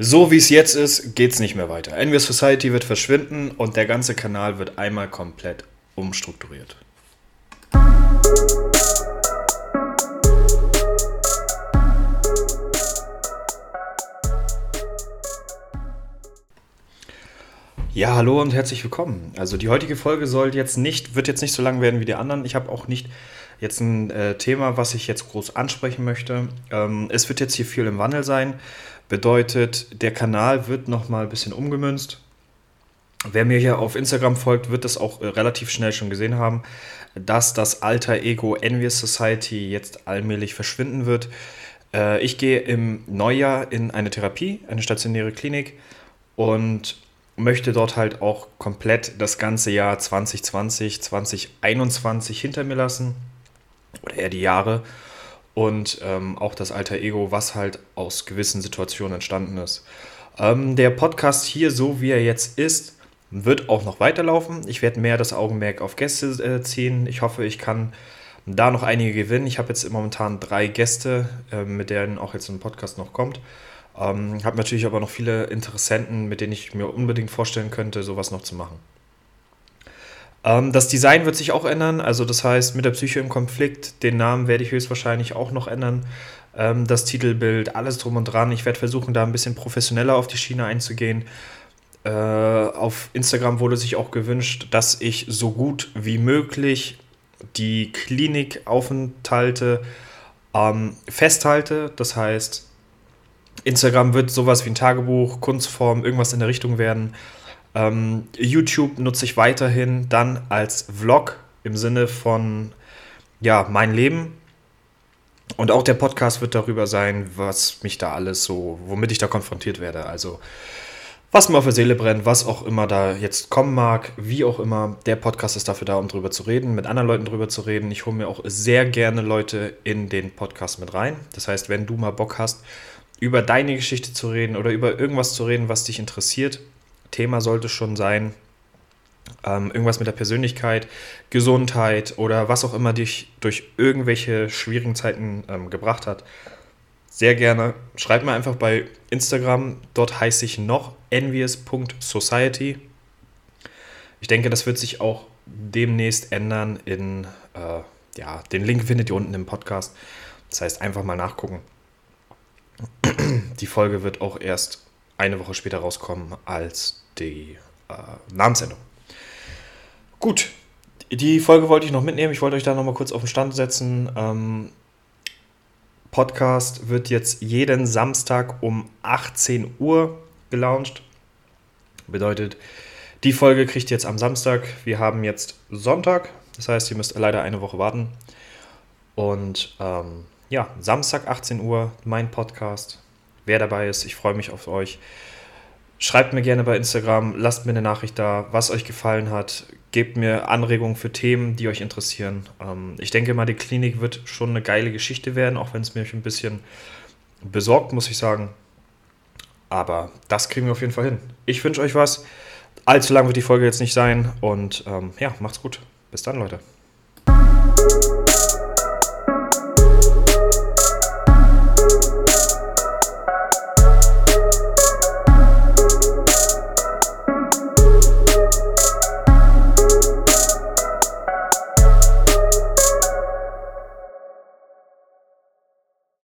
So wie es jetzt ist, geht es nicht mehr weiter. Envious Society wird verschwinden und der ganze Kanal wird einmal komplett umstrukturiert. Ja, hallo und herzlich willkommen. Also die heutige Folge soll jetzt nicht, wird jetzt nicht so lang werden wie die anderen. Ich habe auch nicht jetzt ein äh, Thema, was ich jetzt groß ansprechen möchte. Ähm, es wird jetzt hier viel im Wandel sein. Bedeutet, der Kanal wird nochmal ein bisschen umgemünzt. Wer mir hier auf Instagram folgt, wird das auch äh, relativ schnell schon gesehen haben, dass das alter Ego Envious Society jetzt allmählich verschwinden wird. Äh, ich gehe im Neujahr in eine Therapie, eine stationäre Klinik und möchte dort halt auch komplett das ganze Jahr 2020, 2021 hinter mir lassen. Oder eher die Jahre. Und ähm, auch das alter Ego, was halt aus gewissen Situationen entstanden ist. Ähm, der Podcast hier, so wie er jetzt ist, wird auch noch weiterlaufen. Ich werde mehr das Augenmerk auf Gäste äh, ziehen. Ich hoffe, ich kann da noch einige gewinnen. Ich habe jetzt momentan drei Gäste, äh, mit denen auch jetzt ein Podcast noch kommt. Ähm, habe natürlich aber noch viele Interessenten, mit denen ich mir unbedingt vorstellen könnte, sowas noch zu machen. Ähm, das Design wird sich auch ändern, also das heißt mit der Psyche im Konflikt, den Namen werde ich höchstwahrscheinlich auch noch ändern. Ähm, das Titelbild, alles drum und dran. Ich werde versuchen, da ein bisschen professioneller auf die Schiene einzugehen. Äh, auf Instagram wurde sich auch gewünscht, dass ich so gut wie möglich die Klinikaufenthalte ähm, festhalte. Das heißt, Instagram wird sowas wie ein Tagebuch, Kunstform, irgendwas in der Richtung werden. Ähm, YouTube nutze ich weiterhin dann als Vlog im Sinne von, ja, mein Leben. Und auch der Podcast wird darüber sein, was mich da alles so, womit ich da konfrontiert werde. Also, was mir auf der Seele brennt, was auch immer da jetzt kommen mag, wie auch immer. Der Podcast ist dafür da, um drüber zu reden, mit anderen Leuten drüber zu reden. Ich hole mir auch sehr gerne Leute in den Podcast mit rein. Das heißt, wenn du mal Bock hast, über deine Geschichte zu reden oder über irgendwas zu reden, was dich interessiert. Thema sollte schon sein, ähm, irgendwas mit der Persönlichkeit, Gesundheit oder was auch immer dich durch irgendwelche schwierigen Zeiten ähm, gebracht hat. Sehr gerne. Schreib mir einfach bei Instagram. Dort heiße ich noch envious.society. Ich denke, das wird sich auch demnächst ändern in, äh, ja, den Link findet ihr unten im Podcast. Das heißt, einfach mal nachgucken. Die Folge wird auch erst eine Woche später rauskommen als die äh, Namensendung. Gut, die Folge wollte ich noch mitnehmen. Ich wollte euch da nochmal kurz auf den Stand setzen. Ähm, Podcast wird jetzt jeden Samstag um 18 Uhr gelauncht. Bedeutet, die Folge kriegt ihr jetzt am Samstag. Wir haben jetzt Sonntag. Das heißt, ihr müsst leider eine Woche warten. Und ähm, ja, Samstag 18 Uhr, mein Podcast. Wer dabei ist, ich freue mich auf euch. Schreibt mir gerne bei Instagram, lasst mir eine Nachricht da, was euch gefallen hat. Gebt mir Anregungen für Themen, die euch interessieren. Ähm, ich denke mal, die Klinik wird schon eine geile Geschichte werden, auch wenn es mich ein bisschen besorgt, muss ich sagen. Aber das kriegen wir auf jeden Fall hin. Ich wünsche euch was. Allzu lang wird die Folge jetzt nicht sein. Und ähm, ja, macht's gut. Bis dann, Leute.